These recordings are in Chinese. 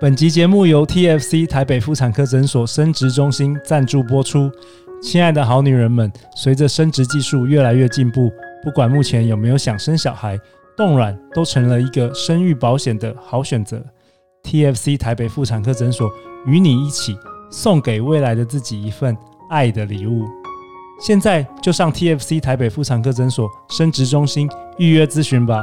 本集节目由 TFC 台北妇产科诊所生殖中心赞助播出。亲爱的好女人们，随着生殖技术越来越进步，不管目前有没有想生小孩，冻卵都成了一个生育保险的好选择。TFC 台北妇产科诊所与你一起送给未来的自己一份爱的礼物。现在就上 TFC 台北妇产科诊所生殖中心预约咨询吧。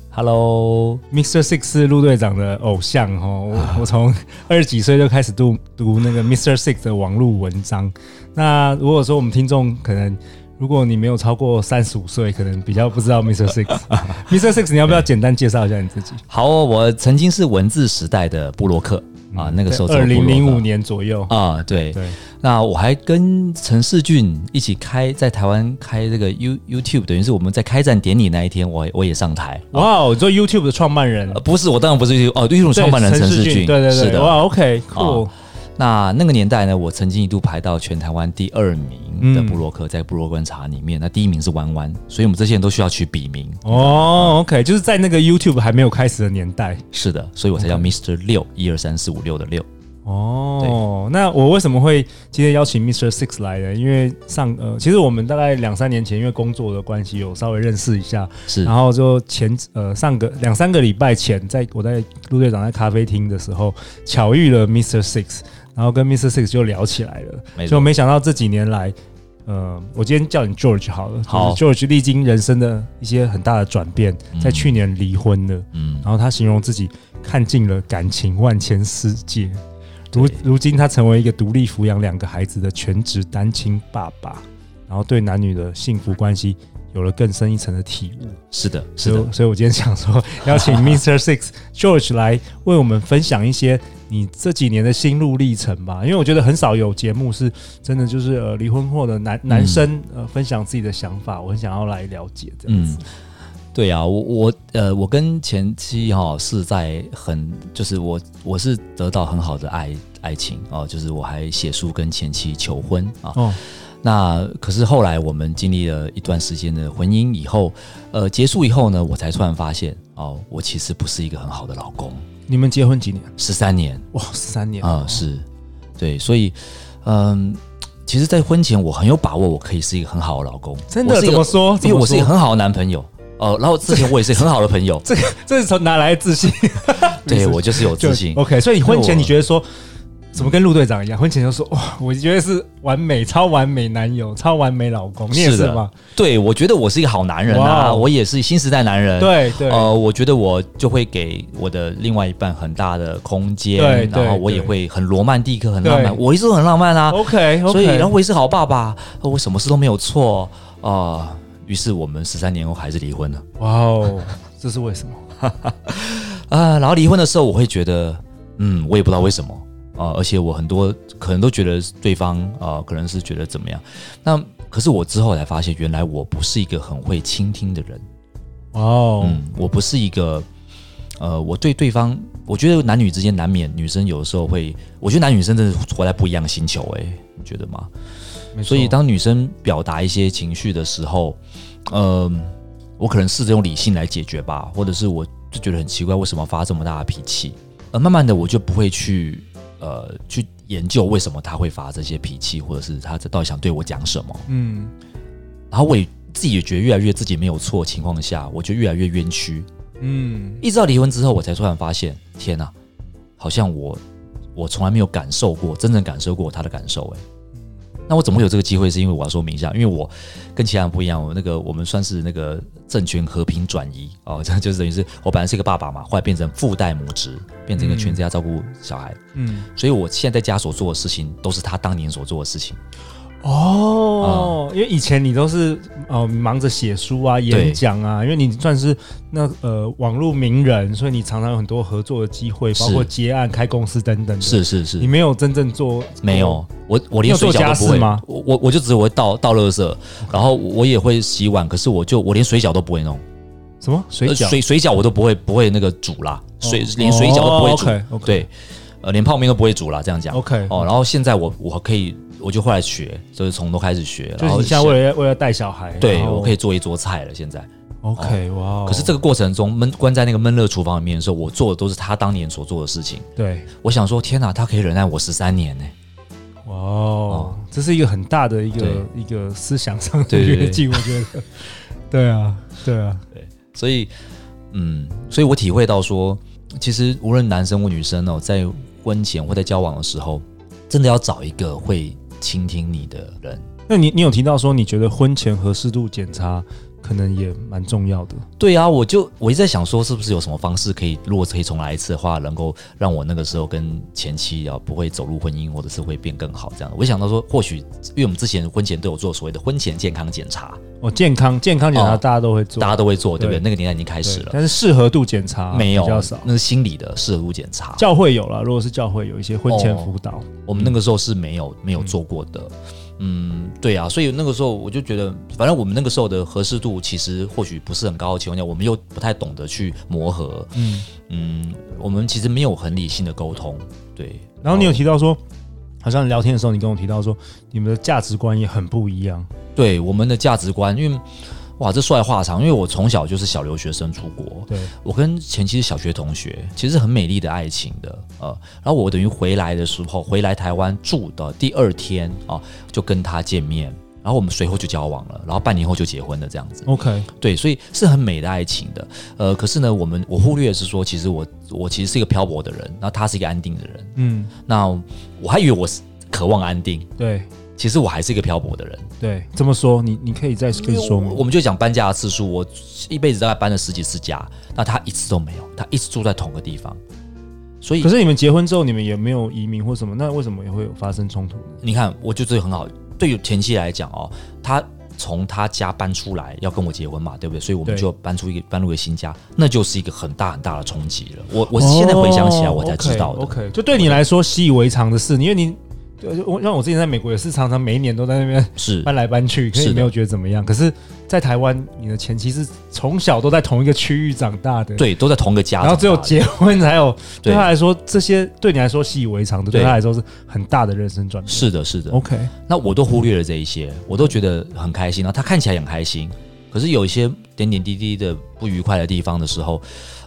Hello，Mr. Six 是陆队长的偶像哦。我我从二十几岁就开始读读那个 Mr. Six 的网络文章。那如果说我们听众可能，如果你没有超过三十五岁，可能比较不知道 Mr. Six。Mr. Six，你要不要简单介绍一下你自己？好，我曾经是文字时代的部落客。啊，那个时候二零零五年左右啊，对对。那我还跟陈世俊一起开在台湾开这个 You YouTube，等于是我们在开战典礼那一天，我我也上台。哇，你做 YouTube 的创办人？不是，我当然不是 YouTube 哦，YouTube 创办人陈世俊，对对对，是的。哇，OK，cool。那那个年代呢，我曾经一度排到全台湾第二名的布洛克，在部落观察里面，那第一名是弯弯，所以我们这些人都需要取笔名。哦，OK，就是在那个 YouTube 还没有开始的年代，是的，所以我才叫 Mr. 六，一二三四五六的六。哦，那我为什么会今天邀请 Mr. Six 来呢？因为上呃，其实我们大概两三年前，因为工作的关系，有稍微认识一下，是，然后就前呃上个两三个礼拜前，在我在陆队长在咖啡厅的时候，巧遇了 Mr. Six。然后跟 Mr. Six 就聊起来了，就没想到这几年来，呃，我今天叫你 George 好了，好，George 历经人生的一些很大的转变，在去年离婚了，嗯，然后他形容自己看尽了感情万千世界，如如今他成为一个独立抚养两个孩子的全职单亲爸爸，然后对男女的幸福关系有了更深一层的体悟。是的，是的，所以，所以我今天想说 邀请 Mr. Six George 来为我们分享一些。你这几年的心路历程吧，因为我觉得很少有节目是真的，就是呃离婚后的男男生呃分享自己的想法，我很想要来了解这样子。嗯，对啊，我我呃我跟前妻哈是在很就是我我是得到很好的爱爱情哦，就是我还写书跟前妻求婚啊。哦。那可是后来我们经历了一段时间的婚姻以后，呃结束以后呢，我才突然发现哦，我其实不是一个很好的老公。你们结婚几年？十三年。哇，十三年啊、呃！是，对，所以，嗯，其实，在婚前我很有把握，我可以是一个很好的老公。真的？怎么说？因为我是一个很好的男朋友。哦、呃，然后之前我也是很好的朋友。这个，这是从哪来的自信？对我就是有自信。OK，所以你婚前你觉得说？怎么跟陆队长一样？婚前就说哇，我觉得是完美、超完美男友、超完美老公。你也是吗？对，我觉得我是一个好男人啊，我也是新时代男人。对对，呃，我觉得我就会给我的另外一半很大的空间，然后我也会很罗曼蒂克、很浪漫。我一直都很浪漫啊。OK，所以然后我也是好爸爸，我什么事都没有错啊。于是我们十三年后还是离婚了。哇哦，这是为什么？啊，然后离婚的时候我会觉得，嗯，我也不知道为什么。啊，而且我很多可能都觉得对方啊，可能是觉得怎么样？那可是我之后才发现，原来我不是一个很会倾听的人。哦，嗯，我不是一个，呃，我对对方，我觉得男女之间难免女生有的时候会，我觉得男女生真的活在不一样的星球，哎，你觉得吗？所以当女生表达一些情绪的时候，嗯、呃，我可能试着用理性来解决吧，或者是我就觉得很奇怪，为什么发这么大的脾气？呃，慢慢的我就不会去。呃，去研究为什么他会发这些脾气，或者是他这到底想对我讲什么？嗯，然后我也自己也觉得越来越自己没有错情况下，我就越来越冤屈。嗯，一直到离婚之后，我才突然发现，天哪，好像我我从来没有感受过，真正感受过他的感受，诶。那我怎么会有这个机会？是因为我要说明一下，因为我跟其他人不一样，我那个我们算是那个政权和平转移哦，这就是等于是我本来是一个爸爸嘛，后来变成父代母职，变成一个全职要照顾小孩，嗯，所以我现在在家所做的事情都是他当年所做的事情。哦，嗯、因为以前你都是呃忙着写书啊、演讲啊，因为你算是那呃网络名人，所以你常常有很多合作的机会，包括接案、开公司等等。是是是，你没有真正做没有，我我连水饺都不会吗？我我我就只会倒倒垃圾，然后我也会洗碗，可是我就我连水饺都不会弄。什么水饺？水水饺我都不会不会那个煮啦，水连水饺都不会煮。哦、okay, okay 对，呃，连泡面都不会煮啦。这样讲。OK。哦，然后现在我我可以。我就后来学，就是从头开始学。就是你现在为了为了带小孩，对，我可以做一桌菜了。现在，OK，哇！可是这个过程中闷关在那个闷热厨房里面的时候，我做的都是他当年所做的事情。对，我想说，天哪，他可以忍耐我十三年呢！哇，这是一个很大的一个一个思想上的跃进，我觉得。对啊，对啊，对。所以，嗯，所以我体会到说，其实无论男生或女生哦，在婚前或在交往的时候，真的要找一个会。倾听你的人，那你你有提到说，你觉得婚前合适度检查可能也蛮重要的。对啊，我就我一直在想说，是不是有什么方式可以，如果可以重来一次的话，能够让我那个时候跟前妻啊不会走入婚姻，或者是会变更好这样。我想到说，或许因为我们之前婚前都有做所谓的婚前健康检查。哦，健康健康检查大家都会做，大家都会做，对不对？那个年代已经开始了，但是适合度检查没有比较少，那是心理的适合度检查。教会有了，如果是教会有一些婚前辅导，我们那个时候是没有没有做过的。嗯，对啊，所以那个时候我就觉得，反正我们那个时候的合适度其实或许不是很高的情况下，我们又不太懂得去磨合。嗯嗯，我们其实没有很理性的沟通。对，然后你有提到说，好像聊天的时候，你跟我提到说，你们的价值观也很不一样。对我们的价值观，因为哇，这说来话长，因为我从小就是小留学生出国，对。我跟前妻是小学同学，其实很美丽的爱情的，呃，然后我等于回来的时候，回来台湾住的第二天啊、呃，就跟他见面，然后我们随后就交往了，然后半年后就结婚了，这样子。OK，对，所以是很美的爱情的，呃，可是呢，我们我忽略的是说，其实我我其实是一个漂泊的人，然后他是一个安定的人，嗯，那我还以为我是渴望安定，对。其实我还是一个漂泊的人。对，这么说，你你可以再跟说吗？我们就讲搬家的次数，我一辈子大概搬了十几次家，那他一次都没有，他一直住在同个地方。所以，可是你们结婚之后，你们也没有移民或什么，那为什么也会有发生冲突？你看，我觉得这个很好。对于前妻来讲哦，他从他家搬出来要跟我结婚嘛，对不对？所以我们就搬出一个搬入一个新家，那就是一个很大很大的冲击了。我我是现在回想起来，我才知道的。Oh, OK，就对你来说习以为常的事，因为你。我像我之前在美国也是常常每一年都在那边是 搬来搬去，可是也没有觉得怎么样。可是，在台湾，你的前妻是从小都在同一个区域长大的，对，都在同一个家，然后只有结婚才有。对他来说，这些对你来说习以为常的，对他来说是很大的人生转变。是的，是的。OK，那我都忽略了这一些，我都觉得很开心。然后他看起来很开心，可是有一些点点滴滴的不愉快的地方的时候，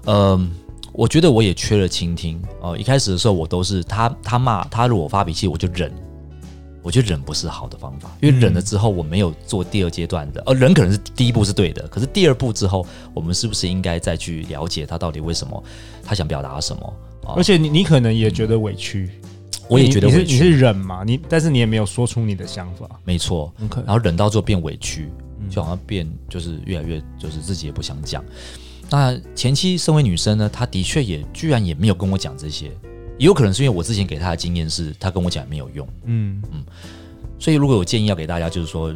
嗯。我觉得我也缺了倾听哦。一开始的时候，我都是他他骂他，如果发脾气，我就忍。我觉得忍不是好的方法，因为忍了之后，我没有做第二阶段的。呃，忍可能是第一步是对的，可是第二步之后，我们是不是应该再去了解他到底为什么，他想表达什么？而且你你可能也觉得委屈，我也觉得委屈。你是忍嘛？你但是你也没有说出你的想法。没错。然后忍到最后变委屈，就好像变就是越来越就是自己也不想讲。那前妻身为女生呢，她的确也居然也没有跟我讲这些，也有可能是因为我之前给她的经验是，她跟我讲也没有用。嗯嗯，所以如果有建议要给大家，就是说，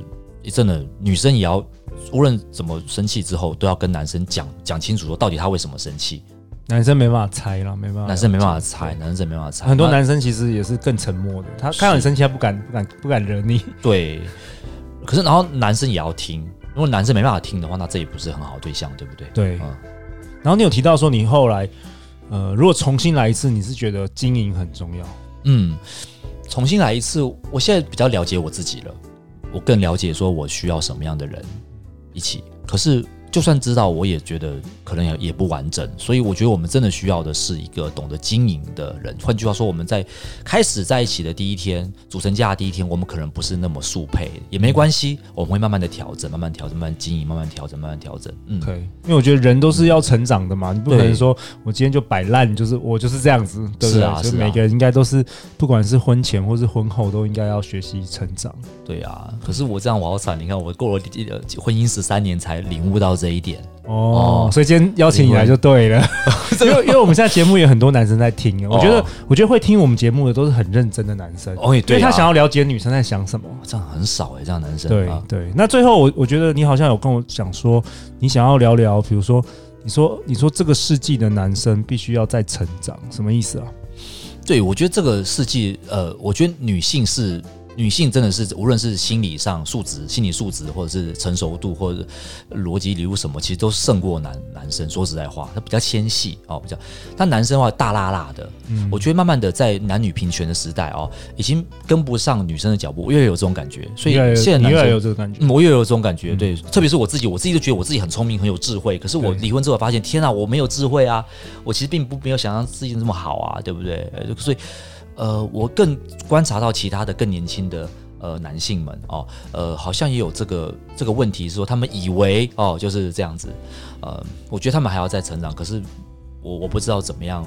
真的女生也要无论怎么生气之后，都要跟男生讲讲清楚，说到底她为什么生气。男生没办法猜了，没办法，男生没办法猜，男生没办法猜。很多男生其实也是更沉默的，他看到你生气，他不敢不敢不敢惹你。对，可是然后男生也要听。如果男生没办法听的话，那这也不是很好的对象，对不对？对。嗯。然后你有提到说，你后来，呃，如果重新来一次，你是觉得经营很重要？嗯，重新来一次，我现在比较了解我自己了，我更了解说我需要什么样的人一起。可是。就算知道，我也觉得可能也也不完整，所以我觉得我们真的需要的是一个懂得经营的人。换句话说，我们在开始在一起的第一天，组成家的第一天，我们可能不是那么速配，也没关系，我们会慢慢的调整，慢慢调整，慢慢经营，慢慢调整，慢慢调整。嗯，可以，因为我觉得人都是要成长的嘛，你不可能说我今天就摆烂，就是我就是这样子，对不对？是啊，是啊，每个人应该都是，不管是婚前或是婚后，都应该要学习成长。对啊，可是我这样我好惨，你看我过了婚姻十三年才领悟到。这一点。哦，所以今天邀请你来就对了，因为因为我们现在节目也有很多男生在听，我觉得我觉得会听我们节目的都是很认真的男生，因为他想要了解女生在想什么，这样很少哎，这样男生。对对，那最后我我觉得你好像有跟我讲说，你想要聊聊，比如说你说你说这个世纪的男生必须要在成长，什么意思啊？对，我觉得这个世纪，呃，我觉得女性是。女性真的是无论是心理上素质、心理素质，或者是成熟度，或者逻辑礼物什么，其实都胜过男男生。说实在话，他比较纤细哦，比较。但男生的话大辣辣的，嗯，我觉得慢慢的在男女平权的时代哦，已经跟不上女生的脚步，我越有这种感觉。所以现在越来越有这个感觉，我越有这种感觉。对，特别是我自己，我自己都觉得我自己很聪明，很有智慧。可是我离婚之后发现，天啊，我没有智慧啊！我其实并不没有想象自己这么好啊，对不对？所以。呃，我更观察到其他的更年轻的呃男性们哦，呃，好像也有这个这个问题，说他们以为哦就是这样子，呃，我觉得他们还要再成长，可是我我不知道怎么样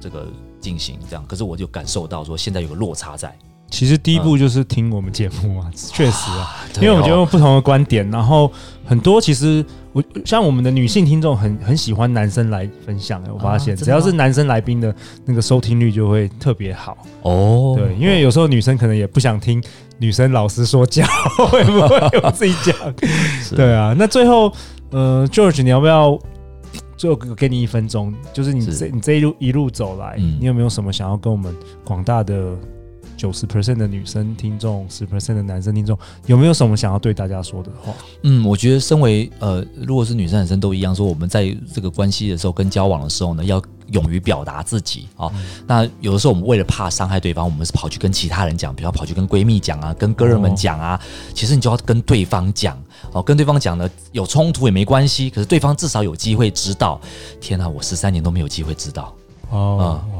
这个进行这样，可是我就感受到说现在有个落差在。其实第一步就是听我们节目啊，确实啊，因为我觉得有不同的观点，然后很多其实我像我们的女性听众很很喜欢男生来分享，我发现只要是男生来宾的那个收听率就会特别好哦。对，因为有时候女生可能也不想听女生老师说教，会不会我自己讲？对啊，那最后呃，George，你要不要最后给你一分钟？就是你这你这一路一路走来，你有没有什么想要跟我们广大的？九十 percent 的女生听众，十 percent 的男生听众，有没有什么想要对大家说的话？嗯，我觉得身为呃，如果是女生男生都一样，说我们在这个关系的时候跟交往的时候呢，要勇于表达自己啊、哦嗯。那有的时候我们为了怕伤害对方，我们是跑去跟其他人讲，比如跑去跟闺蜜讲啊，跟哥们们讲啊、哦。其实你就要跟对方讲哦，跟对方讲呢，有冲突也没关系，可是对方至少有机会知道。天哪，我十三年都没有机会知道哦。嗯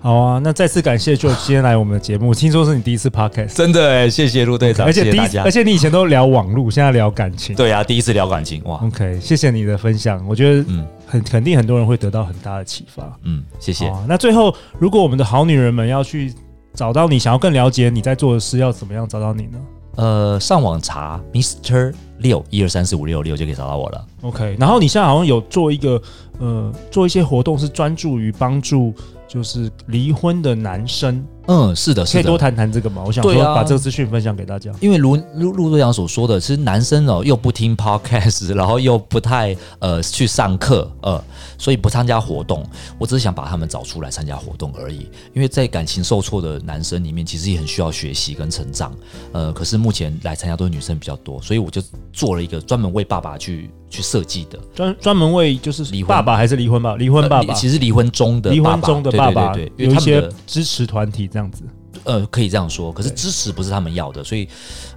好啊，那再次感谢 George 今天来我们的节目。听说是你第一次 Podcast，真的哎，谢谢陆队长而且第一，而且你以前都聊网络，现在聊感情。对啊，第一次聊感情哇。OK，谢谢你的分享，我觉得嗯，很肯定很多人会得到很大的启发。嗯，谢谢。那最后，如果我们的好女人们要去找到你，想要更了解你在做的事，要怎么样找到你呢？呃，上网查 Mister 六一二三四五六六就可以找到我了。OK，然后你现在好像有做一个呃，做一些活动是专注于帮助。就是离婚的男生，嗯，是的，是的，可以多谈谈这个嘛？我想说把这个资讯分享给大家。因为如陆陆队长所说的，其实男生哦又不听 podcast，然后又不太呃去上课，呃，所以不参加活动。我只是想把他们找出来参加活动而已。因为在感情受挫的男生里面，其实也很需要学习跟成长。呃，可是目前来参加都是女生比较多，所以我就做了一个专门为爸爸去。去设计的，专专门为就是离婚爸爸还是离婚吧？离婚爸爸、呃、其实离婚中的离婚中的爸爸，对对对，对，有一些支持团体这样子，呃，可以这样说。可是支持不是他们要的，所以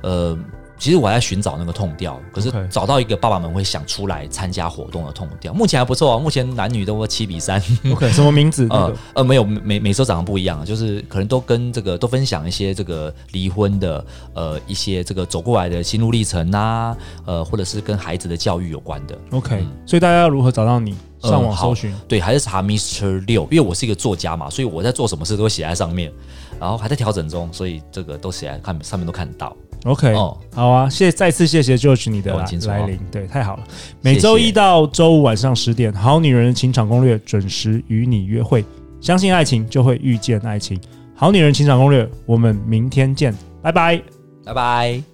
呃。其实我还在寻找那个痛调，可是找到一个爸爸们会想出来参加活动的痛调，目前还不错啊。目前男女都七比三。OK，什么名字？呃呃，没有，每每周长得不一样，就是可能都跟这个都分享一些这个离婚的呃一些这个走过来的心路历程啊，呃，或者是跟孩子的教育有关的。OK，嗯，所以大家要如何找到你？上网搜寻，嗯，对，还是查 Mister 六，因为我是一个作家嘛，所以我在做什么事都会写在上面，然后还在调整中，所以这个都写在看上面都看得到。OK，哦，好啊，谢谢，再次谢谢 George 你的来临，对，太好了。每周一到周五晚上十点，好女人情场攻略》准时与你约会。相信爱情，就会遇见爱情。好女人情场攻略，我们明天见，拜拜，拜拜。